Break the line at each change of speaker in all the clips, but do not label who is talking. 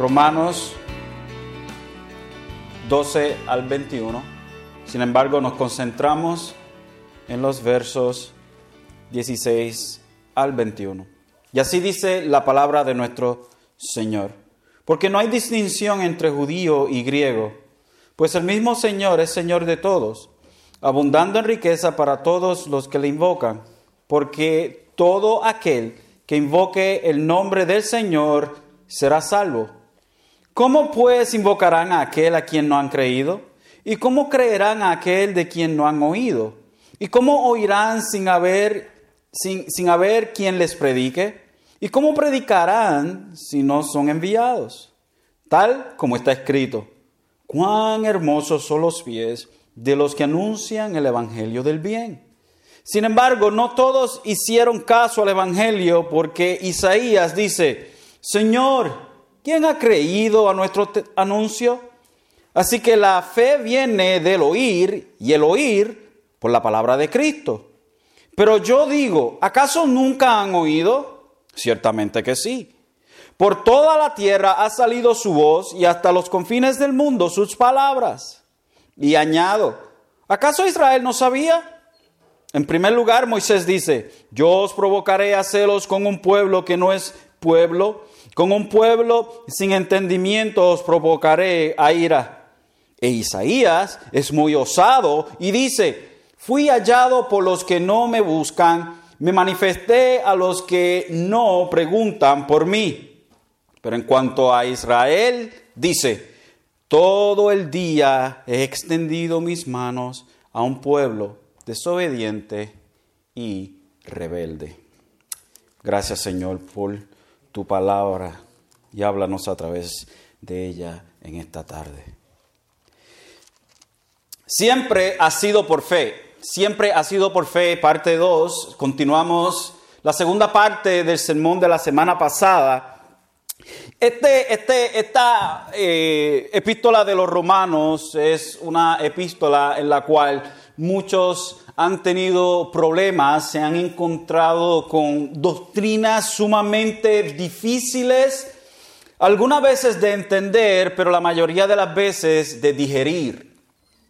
Romanos 12 al 21. Sin embargo, nos concentramos en los versos 16 al 21. Y así dice la palabra de nuestro Señor. Porque no hay distinción entre judío y griego, pues el mismo Señor es Señor de todos, abundando en riqueza para todos los que le invocan, porque todo aquel que invoque el nombre del Señor será salvo. ¿Cómo pues invocarán a aquel a quien no han creído? ¿Y cómo creerán a aquel de quien no han oído? ¿Y cómo oirán sin haber, sin, sin haber quien les predique? ¿Y cómo predicarán si no son enviados? Tal como está escrito, cuán hermosos son los pies de los que anuncian el Evangelio del bien. Sin embargo, no todos hicieron caso al Evangelio porque Isaías dice, Señor, ¿quién ha creído a nuestro anuncio? Así que la fe viene del oír y el oír por la palabra de Cristo. Pero yo digo, ¿acaso nunca han oído? Ciertamente que sí. Por toda la tierra ha salido su voz y hasta los confines del mundo sus palabras. Y añado, ¿acaso Israel no sabía? En primer lugar, Moisés dice, yo os provocaré a celos con un pueblo que no es pueblo, con un pueblo sin entendimiento os provocaré a ira. E Isaías es muy osado y dice, fui hallado por los que no me buscan me manifesté a los que no preguntan por mí. Pero en cuanto a Israel, dice, todo el día he extendido mis manos a un pueblo desobediente y rebelde. Gracias Señor por tu palabra y háblanos a través de ella en esta tarde. Siempre ha sido por fe siempre ha sido por fe, parte 2. Continuamos la segunda parte del sermón de la semana pasada. Este, este, esta eh, epístola de los romanos es una epístola en la cual muchos han tenido problemas, se han encontrado con doctrinas sumamente difíciles, algunas veces de entender, pero la mayoría de las veces de digerir.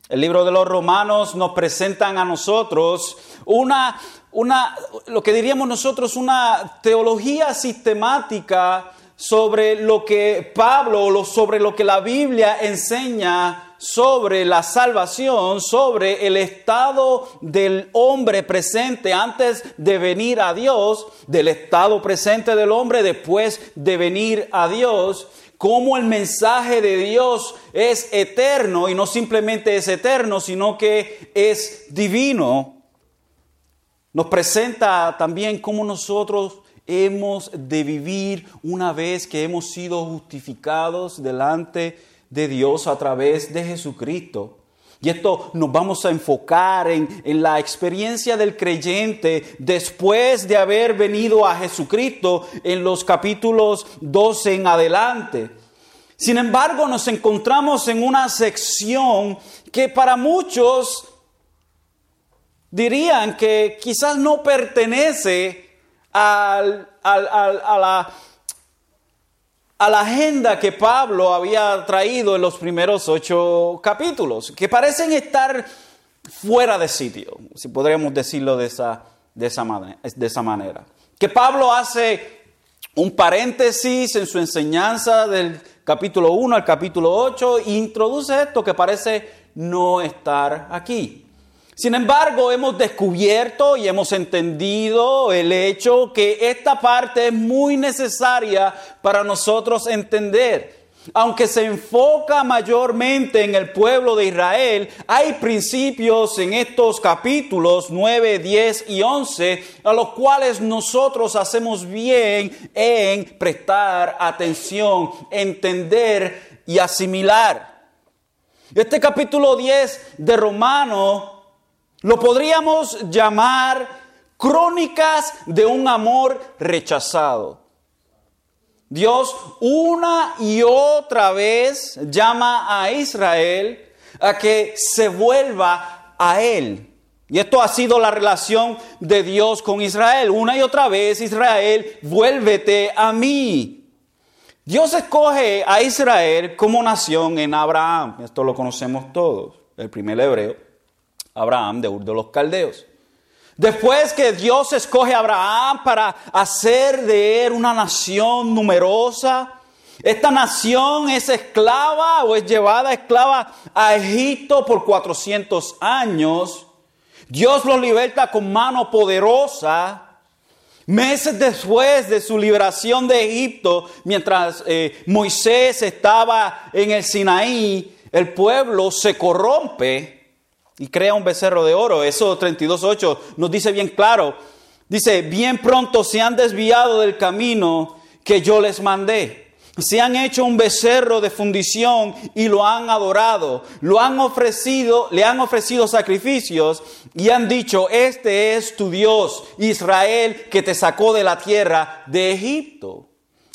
El libro de los Romanos nos presentan a nosotros una, una, lo que diríamos nosotros, una teología sistemática sobre lo que Pablo, sobre lo que la Biblia enseña sobre la salvación, sobre el estado del hombre presente antes de venir a Dios, del estado presente del hombre después de venir a Dios cómo el mensaje de Dios es eterno y no simplemente es eterno, sino que es divino. Nos presenta también cómo nosotros hemos de vivir una vez que hemos sido justificados delante de Dios a través de Jesucristo. Y esto nos vamos a enfocar en, en, la experiencia del creyente después de haber venido a Jesucristo en los capítulos 12 en adelante. Sin embargo, nos encontramos en una sección que para muchos dirían que quizás no pertenece al, a, la, a la agenda que Pablo había traído en los primeros ocho capítulos, que parecen estar fuera de sitio, si podríamos decirlo de esa, de esa, manera, de esa manera. Que Pablo hace un paréntesis en su enseñanza del capítulo 1 al capítulo 8 e introduce esto que parece no estar aquí. Sin embargo, hemos descubierto y hemos entendido el hecho que esta parte es muy necesaria para nosotros entender. Aunque se enfoca mayormente en el pueblo de Israel, hay principios en estos capítulos 9, 10 y 11 a los cuales nosotros hacemos bien en prestar atención, entender y asimilar. Este capítulo 10 de Romano lo podríamos llamar crónicas de un amor rechazado. Dios una y otra vez llama a Israel a que se vuelva a Él. Y esto ha sido la relación de Dios con Israel. Una y otra vez, Israel, vuélvete a mí. Dios escoge a Israel como nación en Abraham. Esto lo conocemos todos. El primer hebreo, Abraham de Ur de los Caldeos. Después que Dios escoge a Abraham para hacer de él una nación numerosa, esta nación es esclava o es llevada esclava a Egipto por 400 años. Dios los liberta con mano poderosa. Meses después de su liberación de Egipto, mientras eh, Moisés estaba en el Sinaí, el pueblo se corrompe y crea un becerro de oro. Eso 32.8 nos dice bien claro. Dice, bien pronto se han desviado del camino que yo les mandé se han hecho un becerro de fundición y lo han adorado, lo han ofrecido, le han ofrecido sacrificios y han dicho, este es tu Dios, Israel, que te sacó de la tierra de Egipto.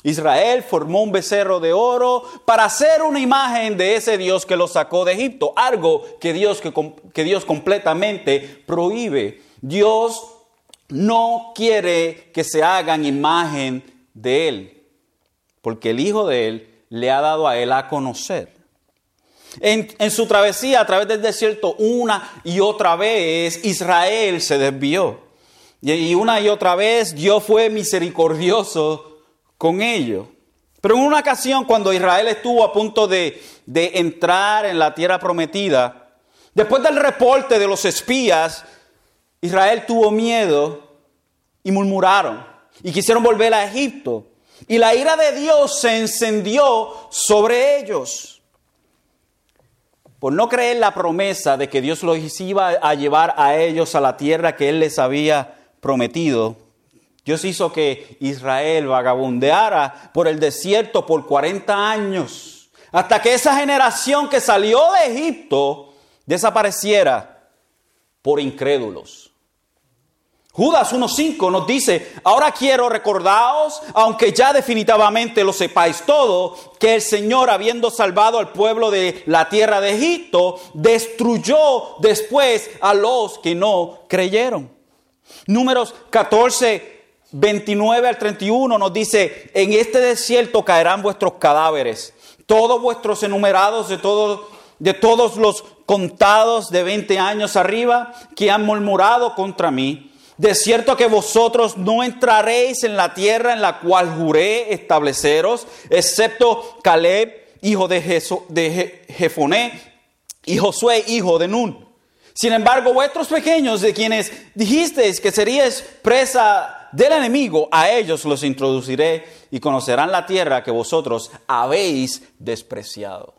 Israel formó un becerro de oro para hacer una imagen de ese Dios que lo sacó de Egipto, algo que Dios, que, que Dios completamente prohíbe. Dios no quiere que se hagan imagen de Él porque el Hijo de Él le ha dado a Él a conocer. En, su travesía a través del desierto, una y otra vez, Israel se desvió. Y, una y otra vez Dios fue misericordioso con ellos. Pero en una ocasión, cuando Israel estuvo a punto de, de entrar en la tierra prometida, después del reporte de los espías, Israel tuvo miedo y murmuraron y quisieron volver a Egipto. Y la ira de Dios se encendió sobre ellos. Por no creer la promesa de que Dios los iba a llevar a ellos a la tierra que Él les había prometido, Dios hizo que Israel vagabundeara por el desierto por 40 años, hasta que esa generación que salió de Egipto desapareciera por incrédulos. Judas 1.5 nos dice, ahora quiero recordaros, aunque ya definitivamente lo sepáis todo, que el Señor, habiendo salvado al pueblo de la tierra de Egipto, destruyó después a los que no creyeron. Números 14, 29 al 31 nos dice, en este desierto caerán vuestros cadáveres, todos vuestros enumerados de todos de todos los contados de 20 años arriba que han murmurado contra mí de cierto que vosotros no entraréis en la tierra en la cual juré estableceros, excepto Caleb, hijo de, de Jefoné, y Josué, hijo de Nun. Sin embargo, vuestros pequeños, de quienes dijisteis que seríais presa del enemigo, a ellos los introduciré y conocerán la tierra que vosotros habéis despreciado.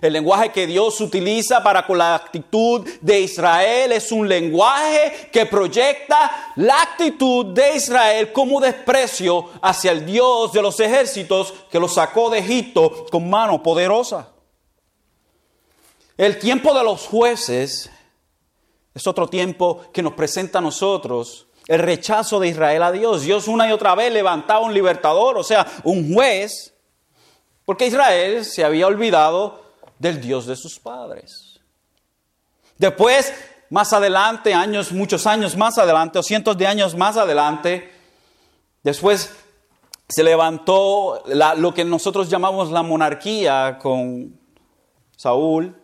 El lenguaje que Dios utiliza para con la actitud de Israel es un lenguaje que proyecta la actitud de Israel como desprecio hacia el Dios de los ejércitos que lo sacó de Egipto con mano poderosa. El tiempo de los jueces es otro tiempo que nos presenta a nosotros el rechazo de Israel a Dios. Dios una y otra vez levantaba un libertador, o sea, un juez, porque Israel se había olvidado del Dios de sus padres. Después, más adelante, años, muchos años más adelante, o cientos de años más adelante, después se levantó lo que nosotros llamamos la monarquía con Saúl,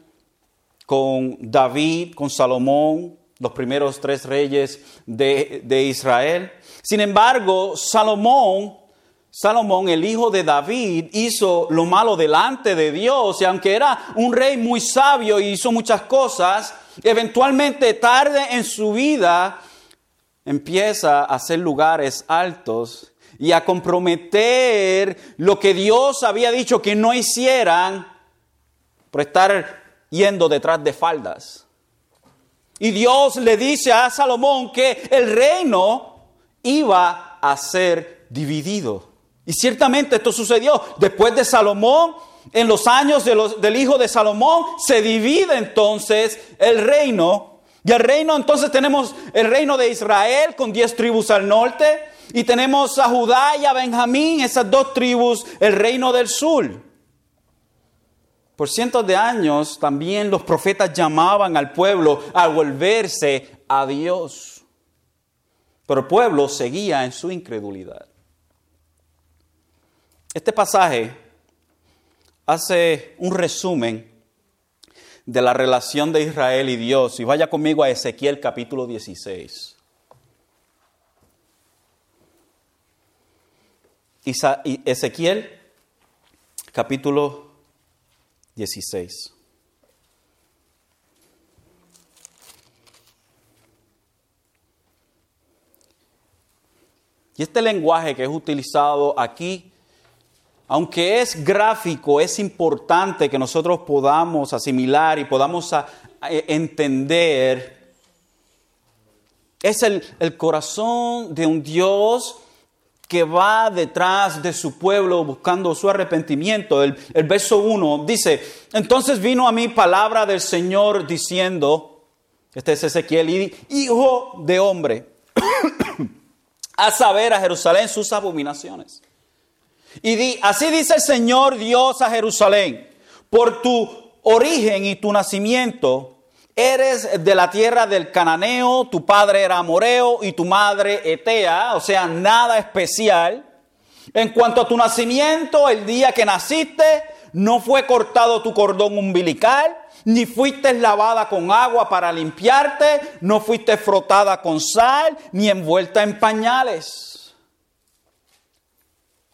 con David, con Salomón, los primeros tres reyes de, de Israel. Sin embargo, Salomón Salomón, el hijo de David, hizo lo malo delante de Dios y aunque era un rey muy sabio y hizo muchas cosas, eventualmente tarde en su vida empieza a hacer lugares altos y a comprometer lo que Dios había dicho que no hicieran por estar yendo detrás de faldas. Y Dios le dice a Salomón que el reino iba a ser dividido. Y ciertamente esto sucedió después de Salomón, en los años del hijo de Salomón, se divide entonces el reino. Y el reino, entonces tenemos el reino de Israel con diez tribus al norte, y tenemos a Judá y a Benjamín, esas dos tribus, el reino del sur. Por cientos de años también los profetas llamaban al pueblo a volverse a Dios. Pero el pueblo seguía en su incredulidad. Este pasaje hace un resumen de la relación de Israel y Dios. Y vaya conmigo a Ezequiel capítulo 16. Ezequiel capítulo 16. Y este lenguaje que es utilizado aquí, aunque es gráfico, es importante que nosotros podamos asimilar y podamos entender. Es el, el corazón de un Dios que va detrás de su pueblo buscando su arrepentimiento. El, verso 1 dice, entonces vino a mí palabra del Señor diciendo, este es Ezequiel, hijo de hombre, a saber a Jerusalén sus abominaciones. Y di, así dice el Señor Dios a Jerusalén, por tu origen y tu nacimiento, eres de la tierra del cananeo, tu padre era amoreo y tu madre etea, o sea, nada especial. En cuanto a tu nacimiento, el día que naciste, no fue cortado tu cordón umbilical, ni fuiste lavada con agua para limpiarte, no fuiste frotada con sal, ni envuelta en pañales.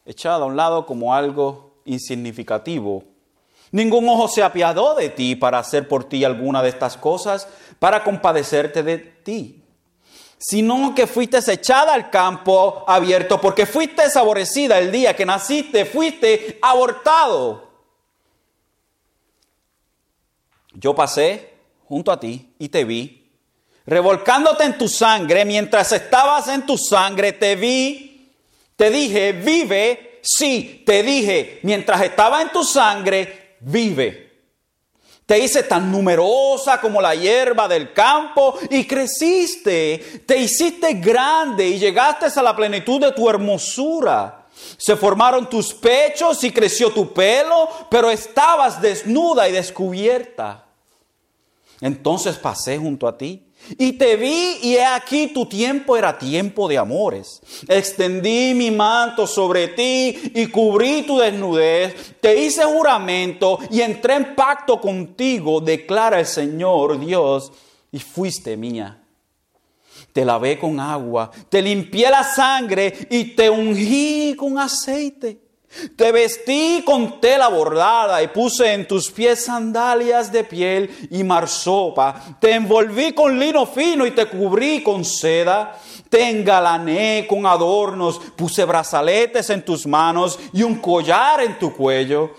Echada a un lado como algo insignificativo. Ningún ojo se apiadó de ti para hacer por ti alguna de estas cosas, para compadecerte de ti, sino que fuiste echada al campo abierto, porque fuiste aborrecida el día que naciste, fuiste abortado. Yo pasé junto a ti y te vi, revolcándote en tu sangre, mientras estabas en tu sangre, te vi, te dije, vive, sí, te dije, mientras estaba en tu sangre, vive. Te hice tan numerosa como la hierba del campo y creciste, te hiciste grande y llegaste a la plenitud de tu hermosura. Se formaron tus pechos y creció tu pelo, pero estabas desnuda y descubierta. Entonces pasé junto a ti y te vi y he aquí tu tiempo era tiempo de amores. Extendí mi manto sobre ti y cubrí tu desnudez. Te hice juramento y entré en pacto contigo, declara el Señor Dios, y fuiste mía te lavé con agua, te limpié la sangre y te ungí con aceite. Te vestí con tela bordada y puse en tus pies sandalias de piel y marsopa. Te envolví con lino fino y te cubrí con seda. Te engalané con adornos, puse brazaletes en tus manos y un collar en tu cuello.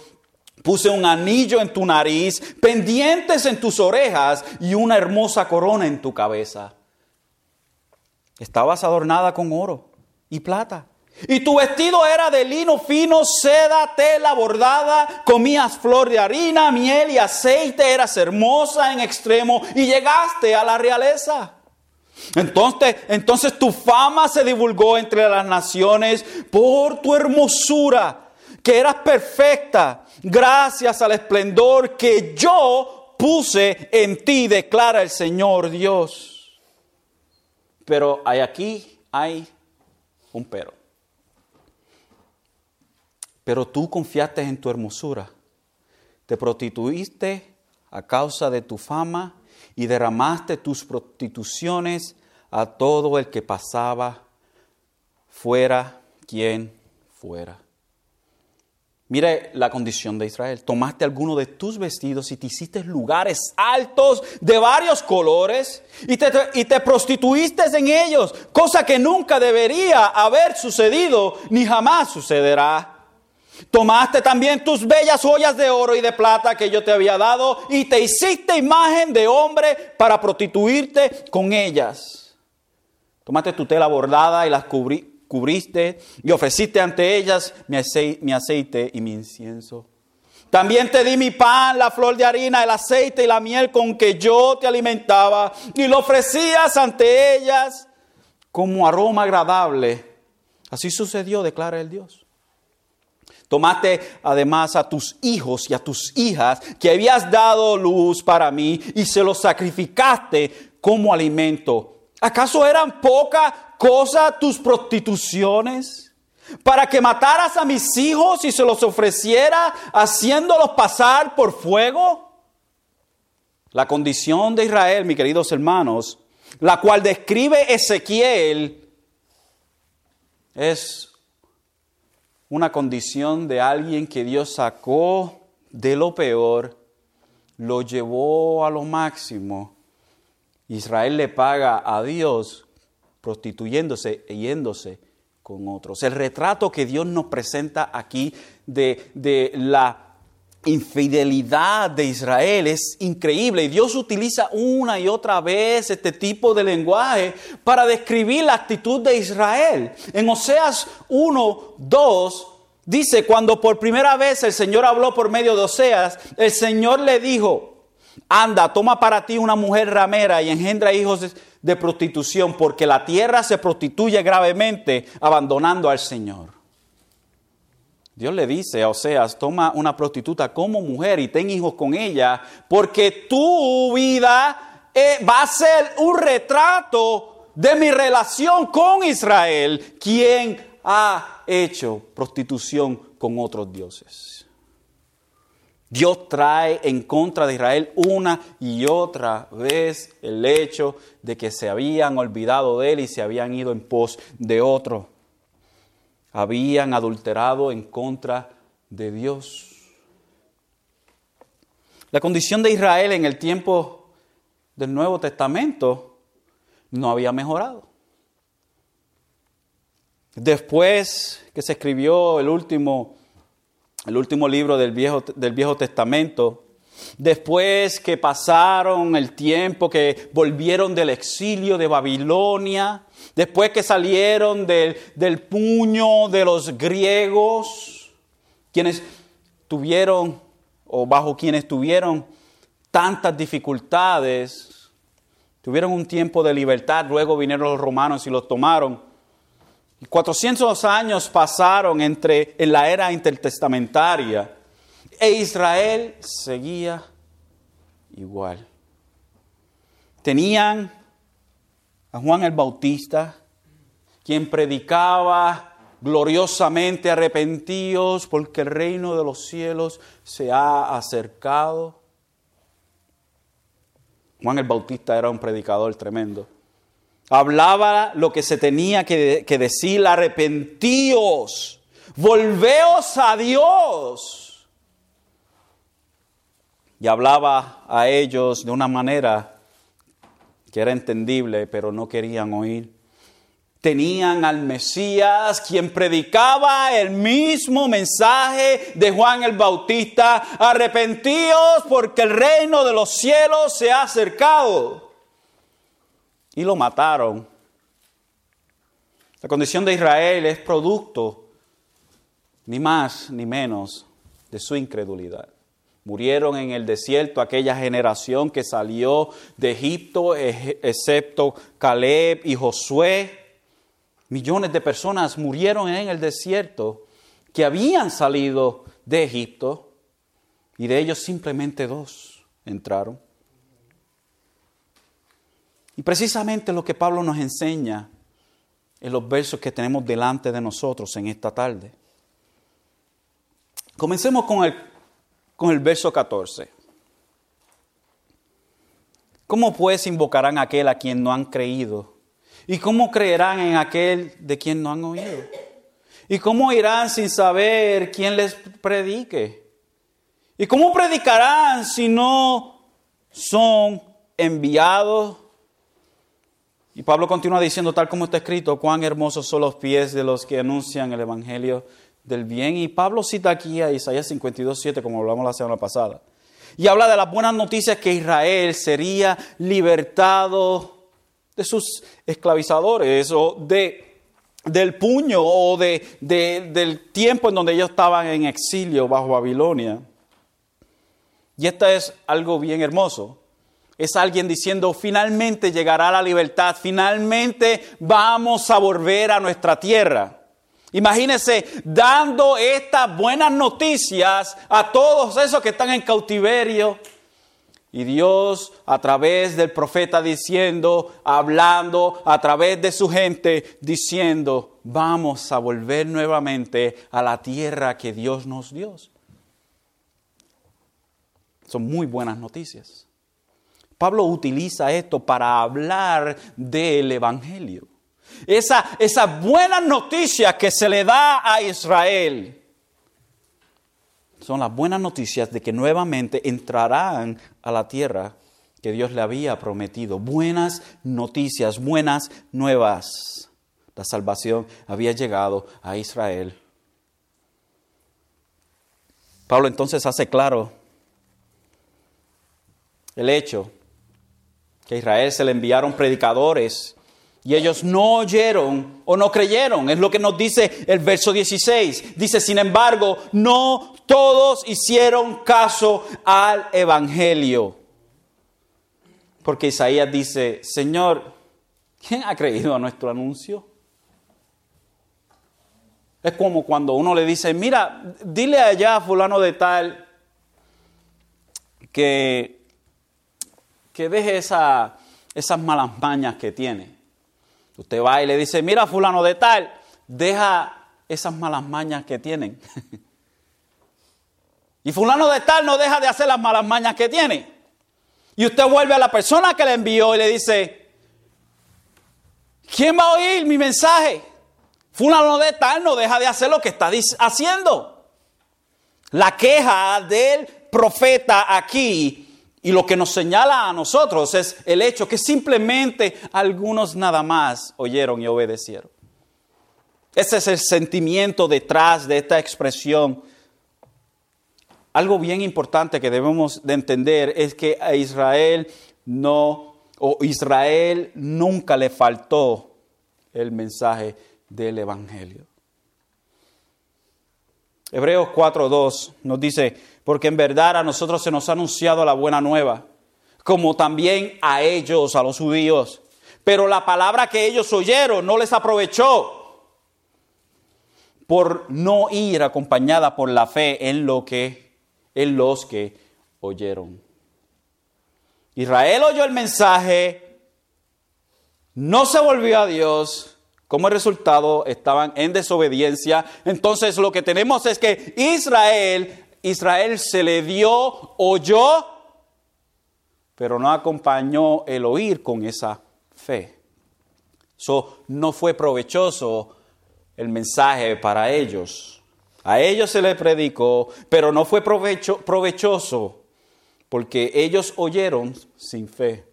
Puse un anillo en tu nariz, pendientes en tus orejas y una hermosa corona en tu cabeza. Estabas adornada con oro y plata. Y tu vestido era de lino fino, seda, tela bordada. Comías flor de harina, miel y aceite. Eras hermosa en extremo y llegaste a la realeza. Entonces, entonces tu fama se divulgó entre las naciones por tu hermosura, que eras perfecta, gracias al esplendor que yo puse en ti, declara el Señor Dios. Pero hay aquí hay un pero. Pero tú confiaste en tu hermosura, te prostituiste a causa de tu fama y derramaste tus prostituciones a todo el que pasaba, fuera quien fuera. Mire la condición de Israel. Tomaste alguno de tus vestidos y te hiciste lugares altos de varios colores y te, y te, prostituiste en ellos, cosa que nunca debería haber sucedido ni jamás sucederá. Tomaste también tus bellas joyas de oro y de plata que yo te había dado y te hiciste imagen de hombre para prostituirte con ellas. Tomaste tu tela bordada y las cubriste y ofreciste ante ellas mi aceite, y mi incienso. También te di mi pan, la flor de harina, el aceite y la miel con que yo te alimentaba y lo ofrecías ante ellas como aroma agradable. Así sucedió, declara el Dios. Tomaste además a tus hijos y a tus hijas que habías dado luz para mí y se los sacrificaste como alimento. ¿Acaso eran poca cosa tus prostituciones? para que mataras a mis hijos y se los ofreciera haciéndolos pasar por fuego? La condición de Israel, mis queridos hermanos, la cual describe Ezequiel, es una condición de alguien que Dios sacó de lo peor, lo llevó a lo máximo. Israel le paga a Dios prostituyéndose e yéndose con otros. El retrato que Dios nos presenta aquí de, de la infidelidad de Israel es increíble y Dios utiliza una y otra vez este tipo de lenguaje para describir la actitud de Israel. En Oseas 1, 2 dice, cuando por primera vez el Señor habló por medio de Oseas, el Señor le dijo, anda, toma para ti una mujer ramera y engendra hijos de prostitución, porque la tierra se prostituye gravemente abandonando al Señor. Dios le dice a Oseas, toma una prostituta como mujer y ten hijos con ella, porque tu vida eh, va a ser un retrato de mi relación con Israel, quien ha hecho prostitución con otros dioses. Dios trae en contra de Israel una y otra vez el hecho de que se habían olvidado de él y se habían ido en pos de otro habían adulterado en contra de Dios. La condición de Israel en el tiempo del Nuevo Testamento no había mejorado. Después que se escribió el último, el último libro del Viejo, del Viejo Testamento, después que pasaron el tiempo, que volvieron del exilio de Babilonia, Después que salieron del, puño de los griegos, quienes tuvieron, o bajo quienes tuvieron tantas dificultades, tuvieron un tiempo de libertad, luego vinieron los romanos y los tomaron. Y 400 años pasaron entre, en la era intertestamentaria e Israel seguía igual. Tenían a Juan el Bautista, quien predicaba gloriosamente arrepentidos porque el reino de los cielos se ha acercado. Juan el Bautista era un predicador tremendo. Hablaba lo que se tenía que, que decir, arrepentíos, volveos a Dios. Y hablaba a ellos de una manera que era entendible, pero no querían oír. Tenían al Mesías, quien predicaba el mismo mensaje de Juan el Bautista, arrepentíos porque el reino de los cielos se ha acercado. Y lo mataron. La condición de Israel es producto, ni más ni menos, de su incredulidad. Murieron en el desierto aquella generación que salió de Egipto, excepto Caleb y Josué. Millones de personas murieron en el desierto que habían salido de Egipto y de ellos simplemente dos entraron. Y precisamente lo que Pablo nos enseña en los versos que tenemos delante de nosotros en esta tarde. Comencemos con el con el verso 14. ¿Cómo pues invocarán a aquel a quien no han creído? ¿Y cómo creerán en aquel de quien no han oído? ¿Y cómo irán sin saber quién les predique? ¿Y cómo predicarán si no son enviados? Y Pablo continúa diciendo, tal como está escrito, cuán hermosos son los pies de los que anuncian el Evangelio del bien. Y Pablo cita aquí a Isaías 52, 7, como hablamos la semana pasada. Y habla de las buenas noticias que Israel sería libertado de sus esclavizadores o de, del puño o de, del tiempo en donde ellos estaban en exilio bajo Babilonia. Y esto es algo bien hermoso. Es alguien diciendo, finalmente llegará la libertad, finalmente vamos a volver a nuestra tierra. Imagínense dando estas buenas noticias a todos esos que están en cautiverio Y Dios a través del profeta diciendo, hablando, a través de su gente diciendo, vamos a volver nuevamente a la tierra que Dios nos dio. Son muy buenas noticias. Pablo utiliza esto para hablar del Evangelio. Esa, esa buena noticia que se le da a Israel son las buenas noticias de que nuevamente entrarán a la tierra que Dios le había prometido. Buenas noticias, buenas nuevas. La salvación había llegado a Israel. Pablo entonces hace claro el hecho que a Israel se le enviaron predicadores y ellos no oyeron o no creyeron. Es lo que nos dice el verso 16. Dice, sin embargo, no todos hicieron caso al Evangelio. Porque Isaías dice, Señor, ¿quién ha creído a nuestro anuncio? Es como cuando uno le dice, mira, dile allá a fulano de tal que, que deje esa, esas malas mañas que tiene. Usted va y le dice, mira fulano de tal, deja esas malas mañas que tienen. y fulano de tal no deja de hacer las malas mañas que tiene. Y usted vuelve a la persona que le envió y le dice, ¿quién va a oír mi mensaje? Fulano de tal no deja de hacer lo que está haciendo. La queja del profeta aquí y lo que nos señala a nosotros es el hecho que simplemente algunos nada más oyeron y obedecieron. Ese es el sentimiento detrás de esta expresión. Algo bien importante que debemos de entender es que a Israel no, o Israel nunca le faltó el mensaje del Evangelio. Hebreos 4.2 nos dice, porque en verdad a nosotros se nos ha anunciado la buena nueva, como también a ellos, a los judíos. Pero la palabra que ellos oyeron no les aprovechó por no ir acompañada por la fe en lo que en los que oyeron. Israel oyó el mensaje, no se volvió a Dios, como resultado estaban en desobediencia. Entonces lo que tenemos es que Israel Israel se le dio, oyó, pero no acompañó el oír con esa fe. So, no fue provechoso el mensaje para ellos. A ellos se les predicó, pero no fue provechoso porque ellos oyeron sin fe.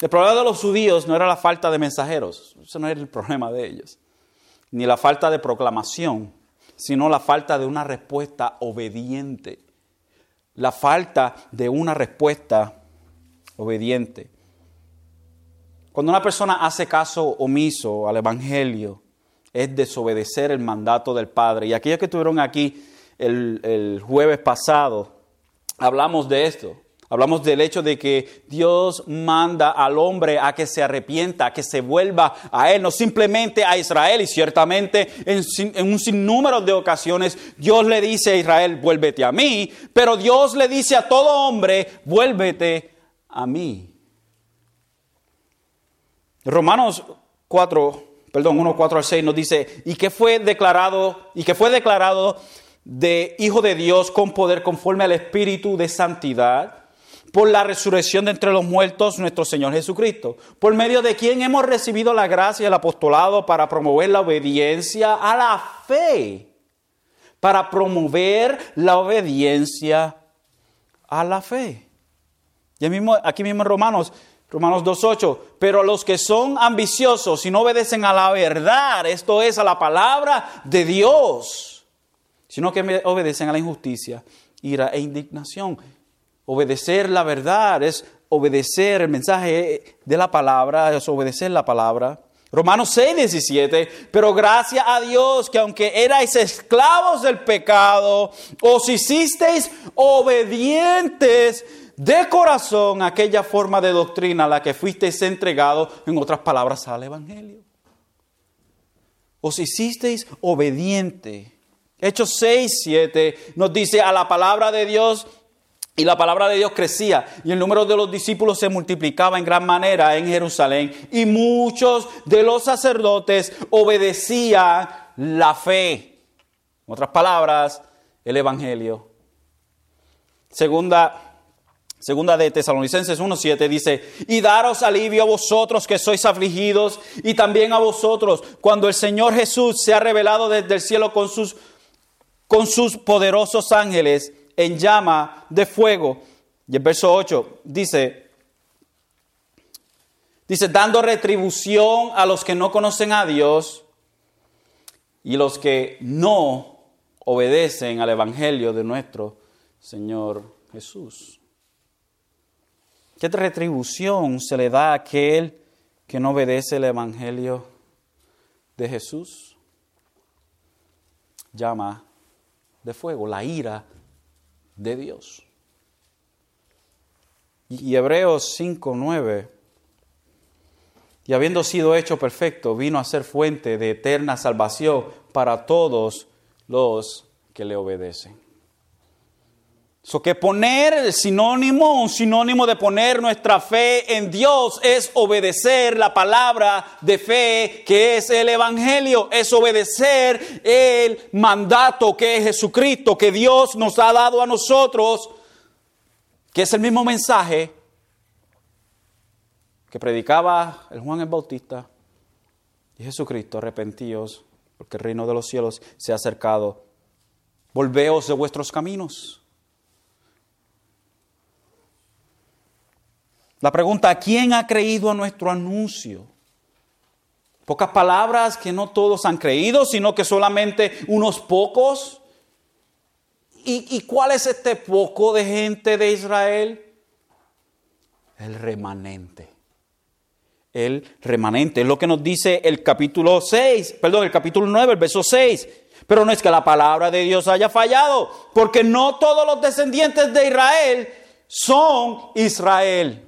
El problema de los judíos no era la falta de mensajeros, eso no era el problema de ellos, ni la falta de proclamación sino la falta de una respuesta obediente. La falta de una respuesta obediente. Cuando una persona hace caso omiso al Evangelio, es desobedecer el mandato del Padre. Y aquellos que estuvieron aquí el, el jueves pasado, hablamos de esto. Hablamos del hecho de que Dios manda al hombre a que se arrepienta, a que se vuelva a Él, no simplemente a Israel. Y ciertamente en, un sinnúmero de ocasiones Dios le dice a Israel, vuélvete a mí, pero Dios le dice a todo hombre, vuélvete a mí. Romanos 4, perdón, 1, 4 al 6 nos dice, y que fue declarado, y que fue declarado de Hijo de Dios con poder conforme al Espíritu de Santidad por la resurrección de entre los muertos, nuestro Señor Jesucristo, por medio de quien hemos recibido la gracia y el apostolado para promover la obediencia a la fe, para promover la obediencia a la fe. Y mismo, aquí mismo en Romanos, Romanos 2.8, pero los que son ambiciosos y no obedecen a la verdad, esto es a la palabra de Dios, sino que obedecen a la injusticia, ira e indignación. Obedecer la verdad es obedecer el mensaje de la palabra, es obedecer la palabra. Romanos 6, 17, pero gracias a Dios que aunque erais esclavos del pecado, os hicisteis obedientes de corazón a aquella forma de doctrina a la que fuisteis entregados, en otras palabras, al Evangelio. Os hicisteis obediente. Hechos 6, 7 nos dice a la palabra de Dios Y la palabra de Dios crecía y el número de los discípulos se multiplicaba en gran manera en Jerusalén y muchos de los sacerdotes obedecían la fe. En otras palabras, el Evangelio. Segunda Segunda de Tesalonicenses 1.7 dice, y daros alivio a vosotros que sois afligidos y también a vosotros cuando el Señor Jesús se ha revelado desde el cielo con sus, con sus poderosos ángeles en llama de fuego. Y el verso 8 dice, dice, dando retribución a los que no conocen a Dios y los que no obedecen al Evangelio de nuestro Señor Jesús. ¿Qué retribución se le da a aquel que no obedece el Evangelio de Jesús? Llama de fuego, la ira de Dios. Y Hebreos 5, 9. Y habiendo sido hecho perfecto, vino a ser fuente de eterna salvación para todos los que le obedecen. So que poner el sinónimo, un sinónimo de poner nuestra fe en Dios es obedecer la palabra de fe que es el Evangelio, es obedecer el mandato que es Jesucristo, que Dios nos ha dado a nosotros, que es el mismo mensaje que predicaba el Juan el Bautista y Jesucristo, arrepentíos, porque el reino de los cielos se ha acercado. Volveos de vuestros caminos La pregunta, ¿quién ha creído a nuestro anuncio? Pocas palabras que no todos han creído, sino que solamente unos pocos. ¿Y, cuál es este poco de gente de Israel? El remanente. El remanente. Es lo que nos dice el capítulo 6, perdón, el capítulo 9, el verso 6. Pero no es que la palabra de Dios haya fallado, porque no todos los descendientes de Israel son Israel.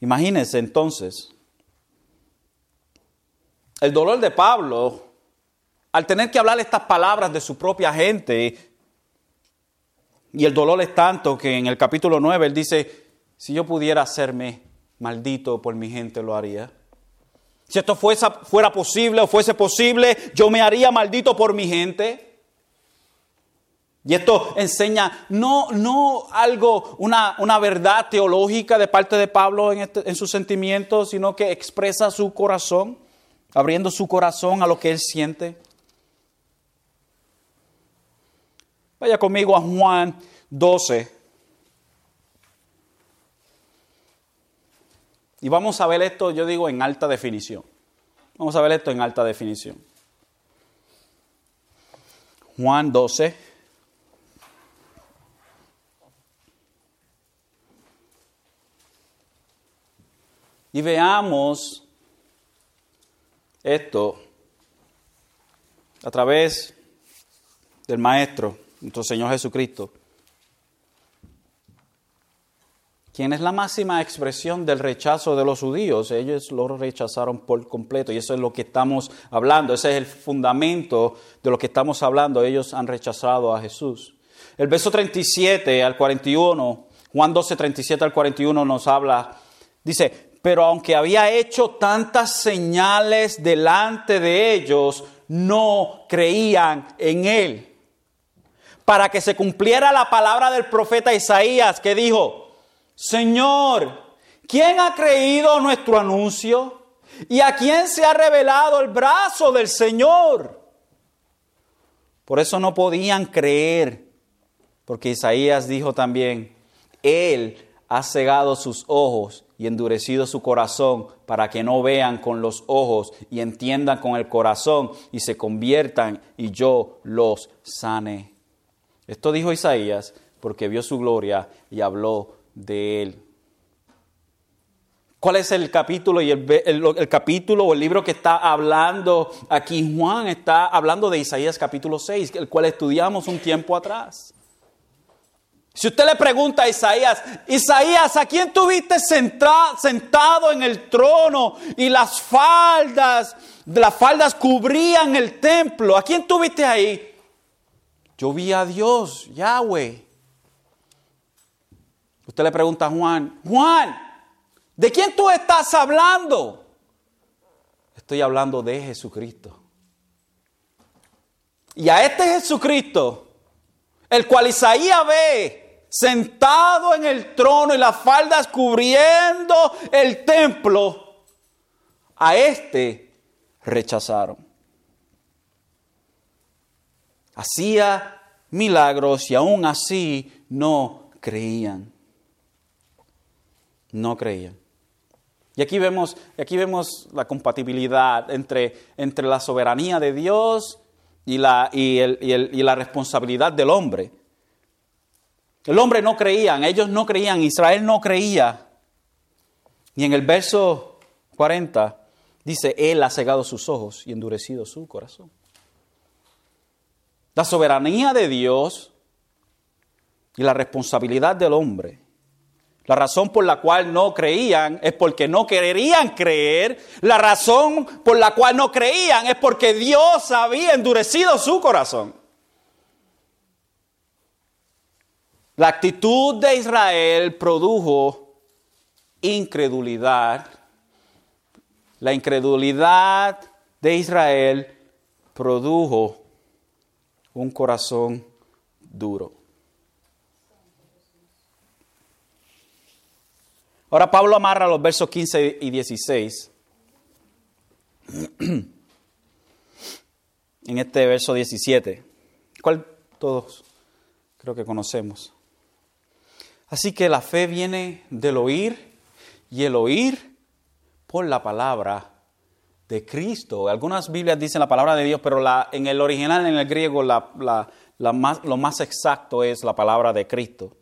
Imagínense entonces el dolor de Pablo al tener que hablar estas palabras de su propia gente. Y el dolor es tanto que en el capítulo 9 él dice, si yo pudiera hacerme maldito por mi gente, lo haría. Si esto fuera posible o fuese posible, yo me haría maldito por mi gente. Y esto enseña no, no algo, una, una, verdad teológica de parte de Pablo en, este, en sus sentimientos, sino que expresa su corazón, abriendo su corazón a lo que él siente. Vaya conmigo a Juan 12. Y vamos a ver esto, yo digo, en alta definición. Vamos a ver esto en alta definición. Juan 12. Y veamos esto a través del Maestro, nuestro Señor Jesucristo, quien es la máxima expresión del rechazo de los judíos. Ellos lo rechazaron por completo y eso es lo que estamos hablando, ese es el fundamento de lo que estamos hablando. Ellos han rechazado a Jesús. El verso 37 al 41, Juan 12, 37 al 41 nos habla, dice, pero aunque había hecho tantas señales delante de ellos, no creían en él. Para que se cumpliera la palabra del profeta Isaías que dijo, Señor, ¿quién ha creído nuestro anuncio? ¿Y a quién se ha revelado el brazo del Señor? Por eso no podían creer, porque Isaías dijo también, Él ha cegado sus ojos y endurecido su corazón para que no vean con los ojos y entiendan con el corazón y se conviertan y yo los sane. Esto dijo Isaías porque vio su gloria y habló de él. ¿Cuál es el capítulo y el, el, capítulo o el libro que está hablando aquí? Juan está hablando de Isaías capítulo 6, el cual estudiamos un tiempo atrás. Si usted le pregunta a Isaías, Isaías, ¿a quién tuviste sentado en el trono y las faldas, las faldas cubrían el templo? ¿A quién tuviste ahí? Yo vi a Dios, Yahweh. Usted le pregunta a Juan, Juan, ¿de quién tú estás hablando? Estoy hablando de Jesucristo. Y a este Jesucristo, el cual Isaías ve sentado en el trono y las faldas cubriendo el templo, a este rechazaron. Hacía milagros y aún así no creían. No creían. Y aquí vemos, aquí vemos la compatibilidad entre, entre la soberanía de Dios y la, y, la responsabilidad del hombre. El hombre no creía, ellos no creían, Israel no creía. Y en el verso 40 dice, Él ha cegado sus ojos y endurecido su corazón. La soberanía de Dios y la responsabilidad del hombre la razón por la cual no creían es porque no querían creer. La razón por la cual no creían es porque Dios había endurecido su corazón. La actitud de Israel produjo incredulidad. La incredulidad de Israel produjo un corazón duro. Ahora Pablo amarra los versos 15 y 16. en este verso 17, cual todos creo que conocemos. Así que la fe viene del oír y el oír por la palabra de Cristo. Algunas Biblias dicen la palabra de Dios, pero en el original, en el griego, lo más exacto es la palabra de Cristo.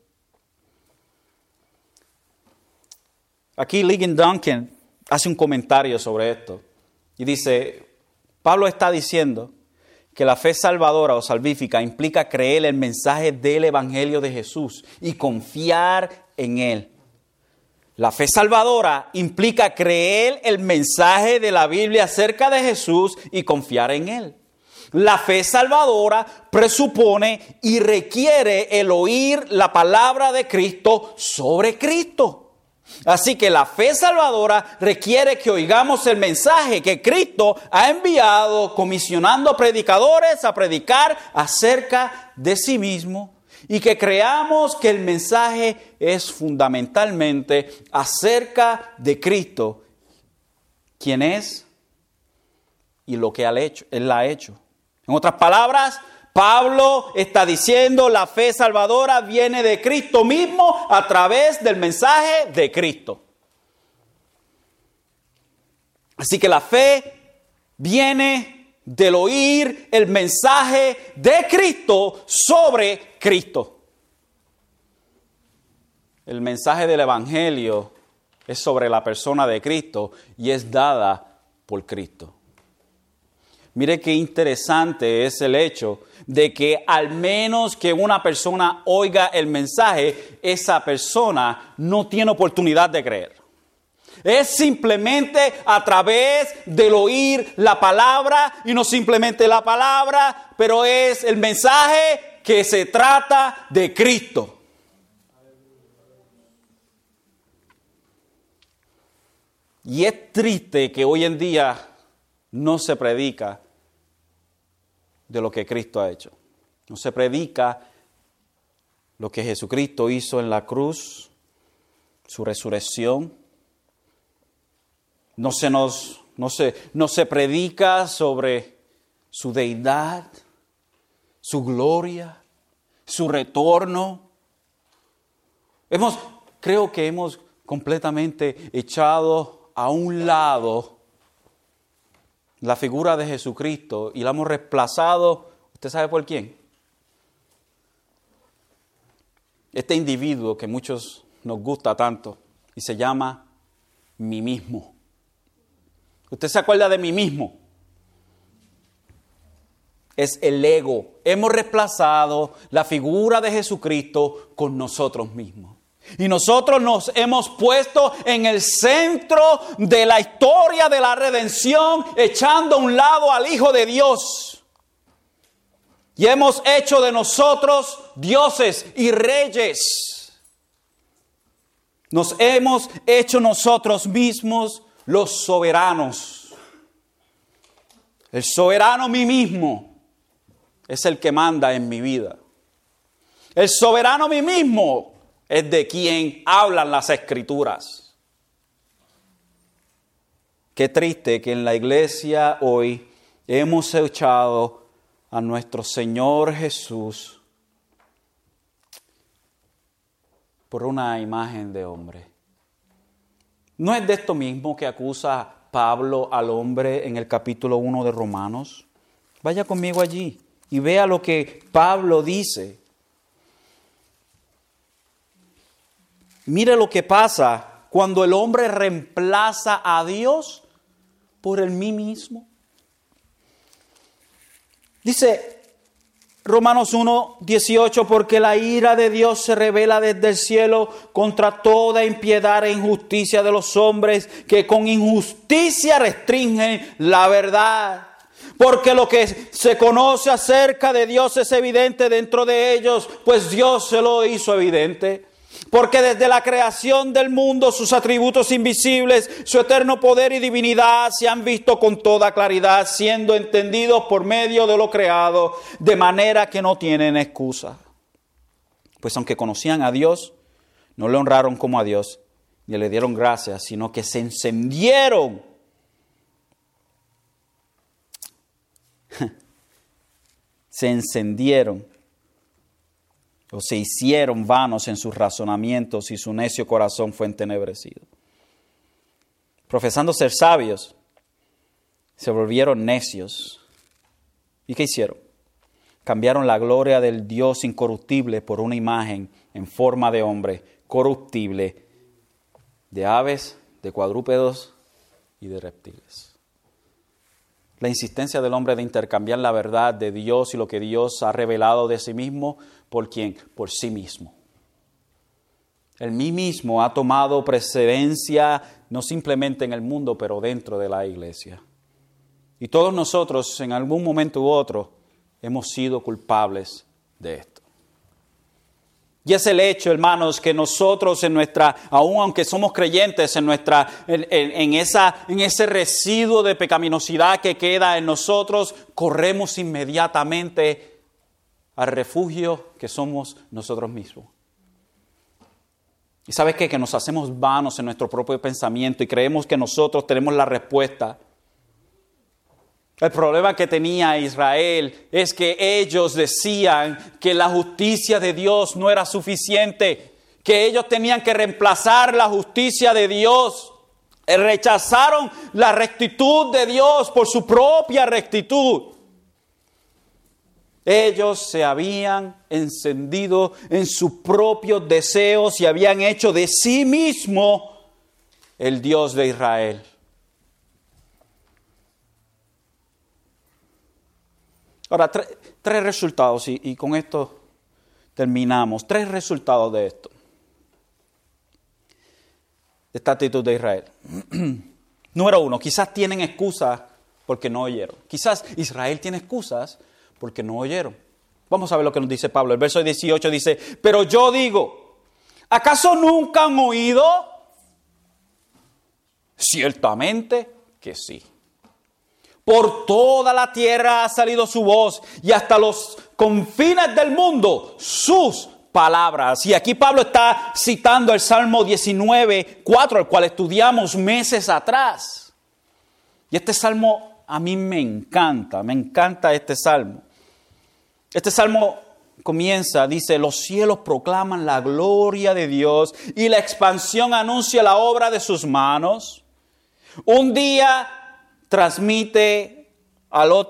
Aquí Ligon Duncan hace un comentario sobre esto y dice, Pablo está diciendo que la fe salvadora o salvífica implica creer el mensaje del Evangelio de Jesús y confiar en Él. La fe salvadora implica creer el mensaje de la Biblia acerca de Jesús y confiar en Él. La fe salvadora presupone y requiere el oír la palabra de Cristo sobre Cristo. Así que la fe salvadora requiere que oigamos el mensaje que Cristo ha enviado comisionando predicadores a predicar acerca de sí mismo y que creamos que el mensaje es fundamentalmente acerca de Cristo, quien es y lo que Él ha hecho. En otras palabras, Pablo está diciendo la fe salvadora viene de Cristo mismo a través del mensaje de Cristo. Así que la fe viene del oír el mensaje de Cristo sobre Cristo. El mensaje del Evangelio es sobre la persona de Cristo y es dada por Cristo. Mire qué interesante es el hecho de que al menos que una persona oiga el mensaje, esa persona no tiene oportunidad de creer. Es simplemente a través del oír la palabra y no simplemente la palabra, pero es el mensaje que se trata de Cristo. Y es triste que hoy en día no se predica de lo que Cristo ha hecho. No se predica lo que Jesucristo hizo en la cruz, su resurrección. No se nos no se, no se predica sobre su deidad, su gloria, su retorno. Hemos, creo que hemos completamente echado a un lado la figura de Jesucristo y la hemos reemplazado, ¿usted sabe por quién? Este individuo que muchos nos gusta tanto y se llama mí mismo. ¿Usted se acuerda de mí mismo? es el ego. Hemos reemplazado la figura de Jesucristo con nosotros mismos. Y nosotros nos hemos puesto en el centro de la historia de la redención, echando a un lado al Hijo de Dios. Y hemos hecho de nosotros dioses y reyes. Nos hemos hecho nosotros mismos los soberanos. El soberano mí mismo es el que manda en mi vida. El soberano mí mismo es de quien hablan las escrituras. Qué triste que en la iglesia hoy hemos echado a nuestro Señor Jesús por una imagen de hombre. ¿No es de esto mismo que acusa Pablo al hombre en el capítulo 1 de Romanos? Vaya conmigo allí y vea lo que Pablo dice. Mire lo que pasa cuando el hombre reemplaza a Dios por el mí mismo. Dice Romanos 1, 18, porque la ira de Dios se revela desde el cielo contra toda impiedad e injusticia de los hombres que con injusticia restringen la verdad. Porque lo que se conoce acerca de Dios es evidente dentro de ellos, pues Dios se lo hizo evidente. Porque desde la creación del mundo sus atributos invisibles, su eterno poder y divinidad se han visto con toda claridad, siendo entendidos por medio de lo creado, de manera que no tienen excusa. Pues aunque conocían a Dios, no le honraron como a Dios, ni le dieron gracias, sino que se encendieron. se encendieron o se hicieron vanos en sus razonamientos y su necio corazón fue entenebrecido. Profesando ser sabios, se volvieron necios. ¿Y qué hicieron? Cambiaron la gloria del Dios incorruptible por una imagen en forma de hombre corruptible, de aves, de cuadrúpedos y de reptiles. La insistencia del hombre de intercambiar la verdad de Dios y lo que Dios ha revelado de sí mismo ¿Por quién? Por sí mismo. El mí mismo ha tomado precedencia no simplemente en el mundo, pero dentro de la iglesia. Y todos nosotros en algún momento u otro hemos sido culpables de esto. Y es el hecho, hermanos, que nosotros en nuestra, aun aunque somos creyentes, en nuestra, en, esa, en ese residuo de pecaminosidad que queda en nosotros, corremos inmediatamente al refugio que somos nosotros mismos. Y sabes qué? Que nos hacemos vanos en nuestro propio pensamiento y creemos que nosotros tenemos la respuesta. El problema que tenía Israel es que ellos decían que la justicia de Dios no era suficiente, que ellos tenían que reemplazar la justicia de Dios. Rechazaron la rectitud de Dios por su propia rectitud. Ellos se habían encendido en sus propios deseos y habían hecho de sí mismo el Dios de Israel. Ahora, tres, resultados y, y con esto terminamos. Tres resultados de esto. De esta actitud de Israel. Número uno, quizás tienen excusas porque no oyeron. Quizás Israel tiene excusas porque no oyeron. Vamos a ver lo que nos dice Pablo. El verso 18 dice, pero yo digo, ¿acaso nunca han oído? Ciertamente que sí. Por toda la tierra ha salido su voz y hasta los confines del mundo sus palabras. Y aquí Pablo está citando el Salmo 19, 4, el cual estudiamos meses atrás. Y este salmo a mí me encanta, me encanta este salmo. Este salmo comienza, dice, los cielos proclaman la gloria de Dios y la expansión anuncia la obra de sus manos. Un día transmite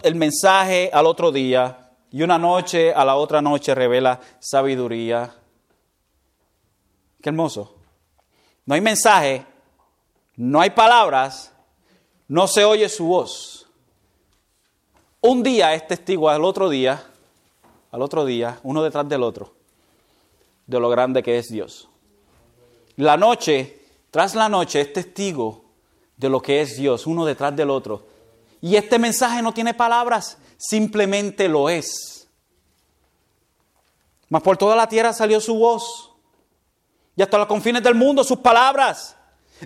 el mensaje al otro día y una noche a la otra noche revela sabiduría. Qué hermoso. No hay mensaje, no hay palabras, no se oye su voz. un día es testigo al otro día, al otro día, uno detrás del otro, de lo grande que es Dios. La noche, tras la noche, es testigo de lo que es Dios, uno detrás del otro. Y este mensaje no tiene palabras, simplemente lo es. Mas por toda la tierra salió su voz, y hasta los confines del mundo sus palabras.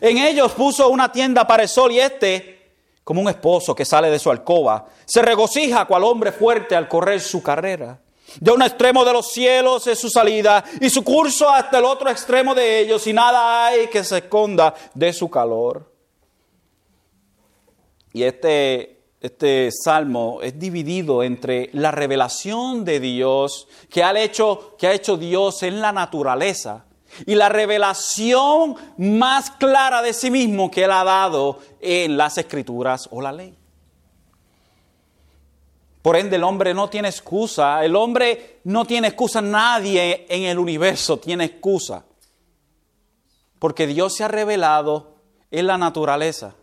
En ellos puso una tienda para el sol y este como un esposo que sale de su alcoba, se regocija cual hombre fuerte al correr su carrera. De un extremo de los cielos es su salida y su curso hasta el otro extremo de ellos y nada hay que se esconda de su calor. Y este, este salmo es dividido entre la revelación de Dios que ha hecho, que ha hecho Dios en la naturaleza y la revelación más clara de sí mismo que Él ha dado en las escrituras o la ley. Por ende, el hombre no tiene excusa, el hombre no tiene excusa, nadie en el universo tiene excusa, porque Dios se ha revelado en la naturaleza.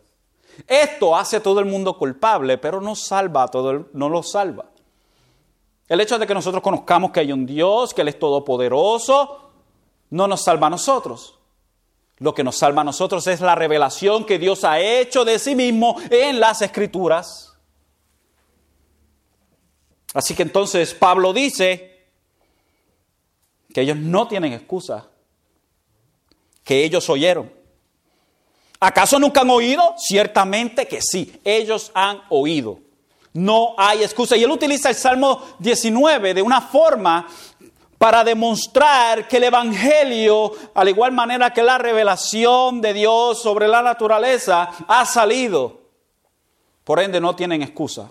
Esto hace a todo el mundo culpable, pero no salva a todo el, no lo salva. El hecho de que nosotros conozcamos que hay un Dios, que Él es todopoderoso, no nos salva a nosotros. Lo que nos salva a nosotros es la revelación que Dios ha hecho de sí mismo en las escrituras. Así que entonces Pablo dice que ellos no tienen excusa, que ellos oyeron. ¿Acaso nunca han oído? Ciertamente que sí, ellos han oído. No hay excusa. Y él utiliza el Salmo 19 de una forma para demostrar que el Evangelio, al igual manera que la revelación de Dios sobre la naturaleza, ha salido. Por ende, no tienen excusa.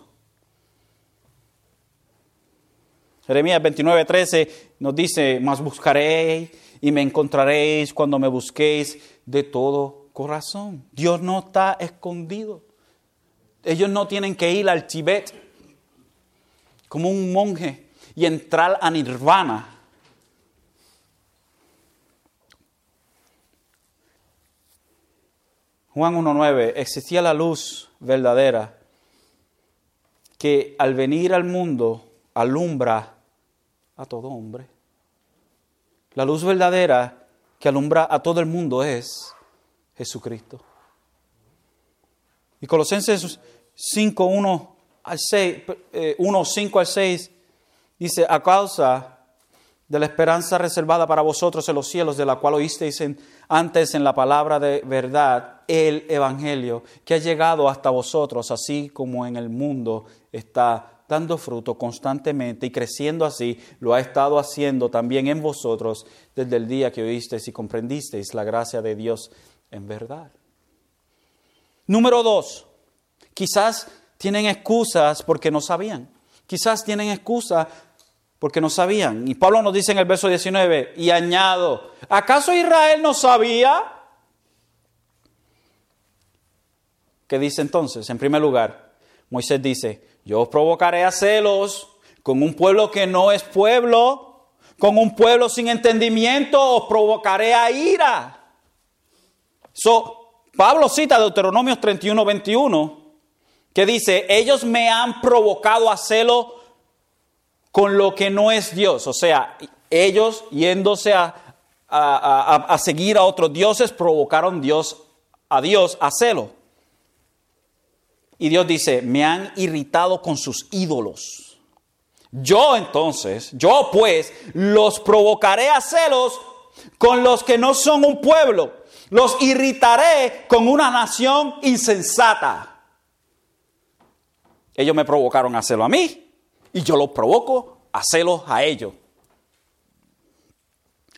Jeremías 29, 13 nos dice, mas buscaréis y me encontraréis cuando me busquéis de todo corazón. Dios no está escondido. Ellos no tienen que ir al Tibet como un monje y entrar a nirvana Juan 1.9, existía la luz verdadera que al venir al mundo alumbra a todo hombre. La luz verdadera que alumbra a todo el mundo es Jesucristo. Y Colosenses 5, 1 al 6, 1, 5 al 6 dice, a causa de la esperanza reservada para vosotros en los cielos, de la cual oísteis antes en la palabra de verdad, el Evangelio, que ha llegado hasta vosotros, así como en el mundo está dando fruto constantemente y creciendo así, lo ha estado haciendo también en vosotros desde el día que oísteis y comprendisteis la gracia de Dios en verdad. Número dos, quizás tienen excusas porque no sabían. Quizás tienen excusas porque no sabían. Y Pablo nos dice en el verso 19, y añado, ¿acaso Israel no sabía? ¿Qué dice entonces? En primer lugar, Moisés dice, yo os provocaré a celos con un pueblo que no es pueblo, con un pueblo sin entendimiento, os provocaré a ira. So, Pablo cita Deuteronomios 31, 21, que dice, ellos me han provocado a celo con lo que no es Dios. O sea, ellos yéndose a, a, seguir a otros dioses provocaron Dios, a Dios a celo. Y Dios dice, me han irritado con sus ídolos. Yo entonces, yo pues, los provocaré a celos con los que no son un pueblo. Los irritaré con una nación insensata. Ellos me provocaron a celo a mí y yo los provoco a celos a ellos.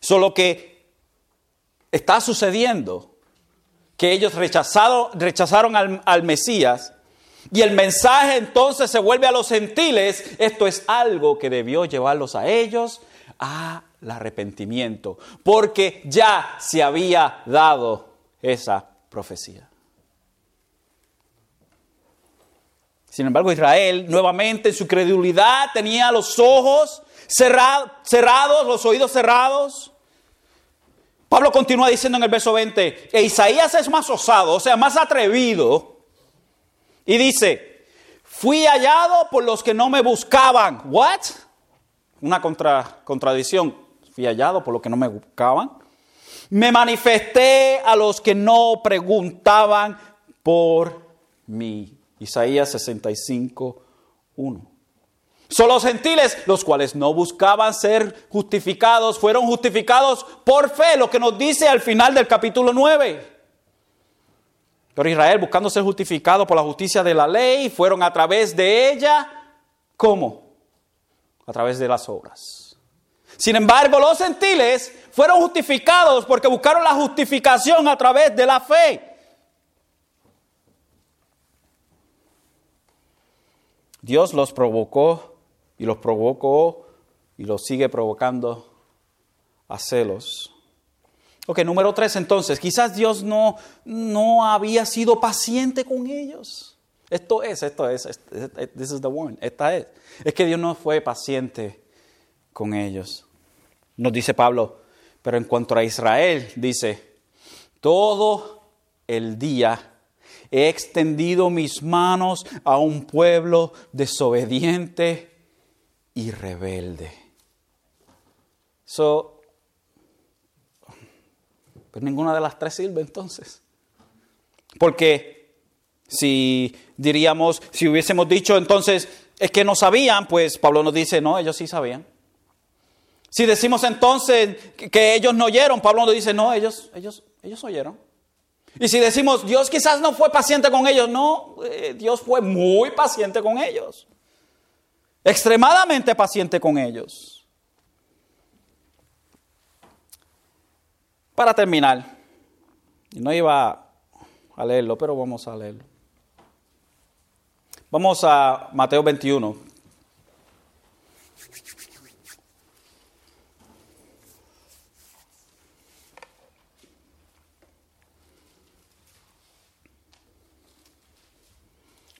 Solo que está sucediendo que ellos rechazaron, rechazaron al, al Mesías y el mensaje entonces se vuelve a los gentiles. Esto es algo que debió llevarlos a ellos al arrepentimiento, porque ya se había dado esa profecía. Sin embargo, Israel nuevamente en su credulidad tenía los ojos cerrados, los oídos cerrados. Pablo continúa diciendo en el verso 20, e Isaías es más osado, o sea, más atrevido, y dice, Fui hallado por los que no me buscaban. What? Una contra, contradicción. Fui hallado por los que no me buscaban. Me manifesté a los que no preguntaban por mí. Isaías 65, 1. Son los gentiles los cuales no buscaban ser justificados, fueron justificados por fe, lo que nos dice al final del capítulo 9. Pero Israel, buscando ser justificado por la justicia de la ley, fueron a través de ella, ¿cómo? A través de las obras. Sin embargo, los gentiles fueron justificados porque buscaron la justificación a través de la fe. Dios los provocó y los provocó y los sigue provocando a celos. Ok, número tres entonces, quizás Dios no, no había sido paciente con ellos. Esto es, esto es, this is the one, esta es. Es que Dios no fue paciente con ellos. Nos dice Pablo, pero en cuanto a Israel, dice, todo el día he extendido mis manos a un pueblo desobediente y rebelde. So, pues ninguna de las tres sirve entonces. Porque si diríamos, si hubiésemos dicho entonces, es que no sabían, pues Pablo nos dice, no, ellos sí sabían. Si decimos entonces que ellos no oyeron, Pablo nos dice, no, ellos, ellos, ellos oyeron. Y si decimos, Dios quizás no fue paciente con ellos, no, eh, Dios fue muy paciente con ellos extremadamente paciente con ellos. Para terminar, no iba a leerlo, pero vamos a leerlo. Vamos a Mateo 21.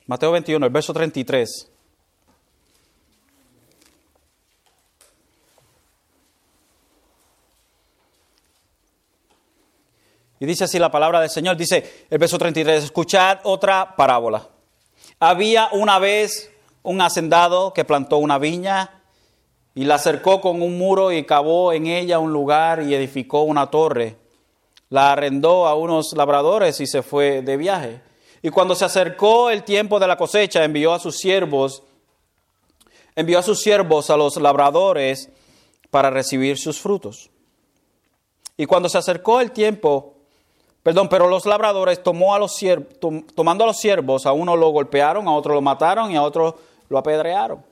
Mateo 21, el verso 33. Y dice así la palabra del Señor, dice el verso 33, escuchad otra parábola. Había una vez un hacendado que plantó una viña y la cercó con un muro y cavó en ella un lugar y edificó una torre. La arrendó a unos labradores y se fue de viaje. Y cuando se acercó el tiempo de la cosecha, envió a sus siervos, envió a sus siervos a los labradores para recibir sus frutos. Y cuando se acercó el tiempo Perdón, pero los labradores tomó a los tomando a los siervos, a uno lo golpearon, a otro lo mataron y a otro lo apedrearon.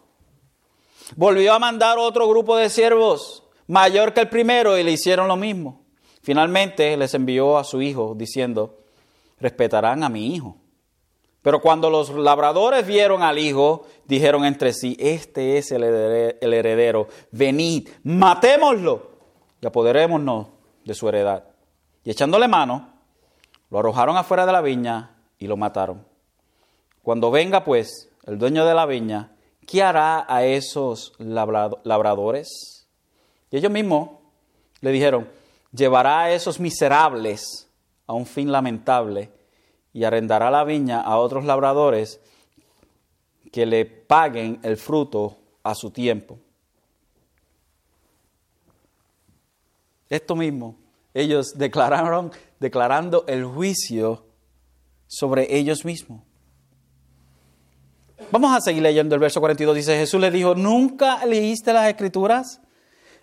Volvió a mandar otro grupo de siervos, mayor que el primero, y le hicieron lo mismo. Finalmente les envió a su hijo, diciendo, respetarán a mi hijo. Pero cuando los labradores vieron al hijo, dijeron entre sí, este es el heredero, venid, matémoslo y apoderémonos de su heredad. Y echándole mano, lo arrojaron afuera de la viña y lo mataron. Cuando venga, pues, el dueño de la viña, ¿qué hará a esos labradores? Y ellos mismos le dijeron, llevará a esos miserables a un fin lamentable y arrendará la viña a otros labradores que le paguen el fruto a su tiempo. Esto mismo ellos declararon, declarando el juicio sobre ellos mismos. Vamos a seguir leyendo el verso 42. Dice, Jesús le dijo, ¿nunca leíste las escrituras?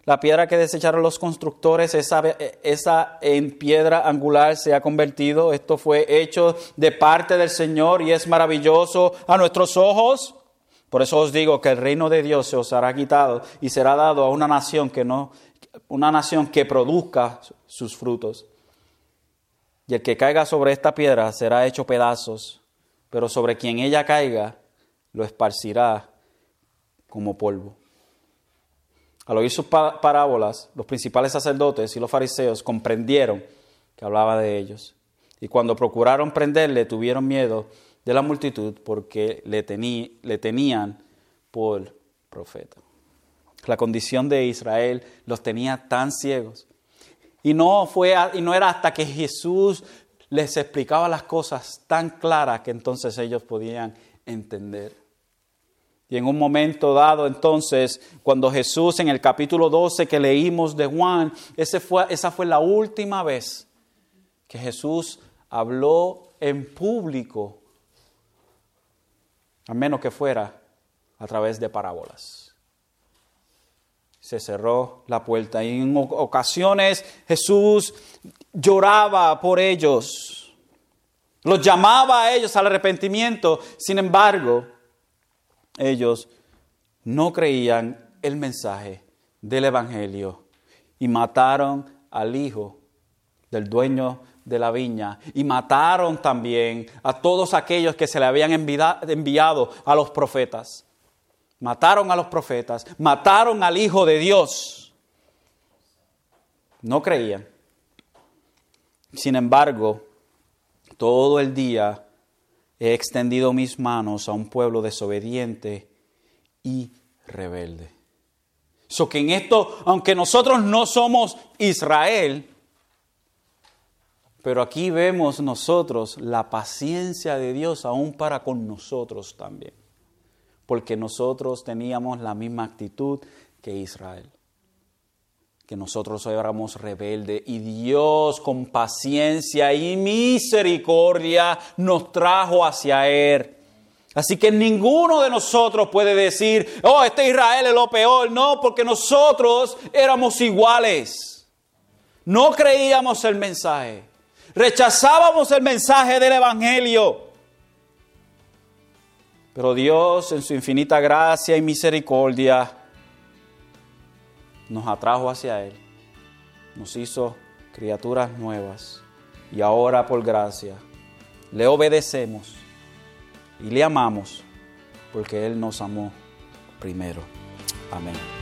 La piedra que desecharon los constructores, esa, esa en piedra angular se ha convertido. Esto fue hecho de parte del Señor y es maravilloso a nuestros ojos. Por eso os digo que el reino de Dios se os hará quitado y será dado a una nación que no, una nación que produzca sus frutos. Y el que caiga sobre esta piedra será hecho pedazos, pero sobre quien ella caiga lo esparcirá como polvo. Al oír sus parábolas, los principales sacerdotes y los fariseos comprendieron que hablaba de ellos. Y cuando procuraron prenderle, tuvieron miedo de la multitud porque le, le tenían por profeta. La condición de Israel los tenía tan ciegos. Y no, fue, y no era hasta que Jesús les explicaba las cosas tan claras que entonces ellos podían entender. Y en un momento dado, entonces, cuando Jesús en el capítulo 12 que leímos de Juan, esa fue la última vez que Jesús habló en público, a menos que fuera a través de parábolas. Se cerró la puerta. Y en ocasiones Jesús lloraba por ellos, los llamaba a ellos al arrepentimiento, sin embargo, ellos no creían el mensaje del Evangelio y mataron al hijo del dueño de la viña y mataron también a todos aquellos que se le habían enviado a los profetas. Mataron a los profetas, mataron al Hijo de Dios. No creían. Sin embargo, todo el día he extendido mis manos a un pueblo desobediente y rebelde. So que en esto, aunque nosotros no somos Israel, pero aquí vemos nosotros la paciencia de Dios aún para con nosotros también, porque nosotros teníamos la misma actitud que Israel que nosotros éramos rebeldes y Dios con paciencia y misericordia nos trajo hacia Él. Así que ninguno de nosotros puede decir, oh, este Israel es lo peor. No, porque nosotros éramos iguales. No creíamos el mensaje. Rechazábamos el mensaje del Evangelio. Pero Dios en su infinita gracia y misericordia nos atrajo hacia Él, nos hizo criaturas nuevas y ahora por gracia le obedecemos y le amamos porque Él nos amó primero. Amén.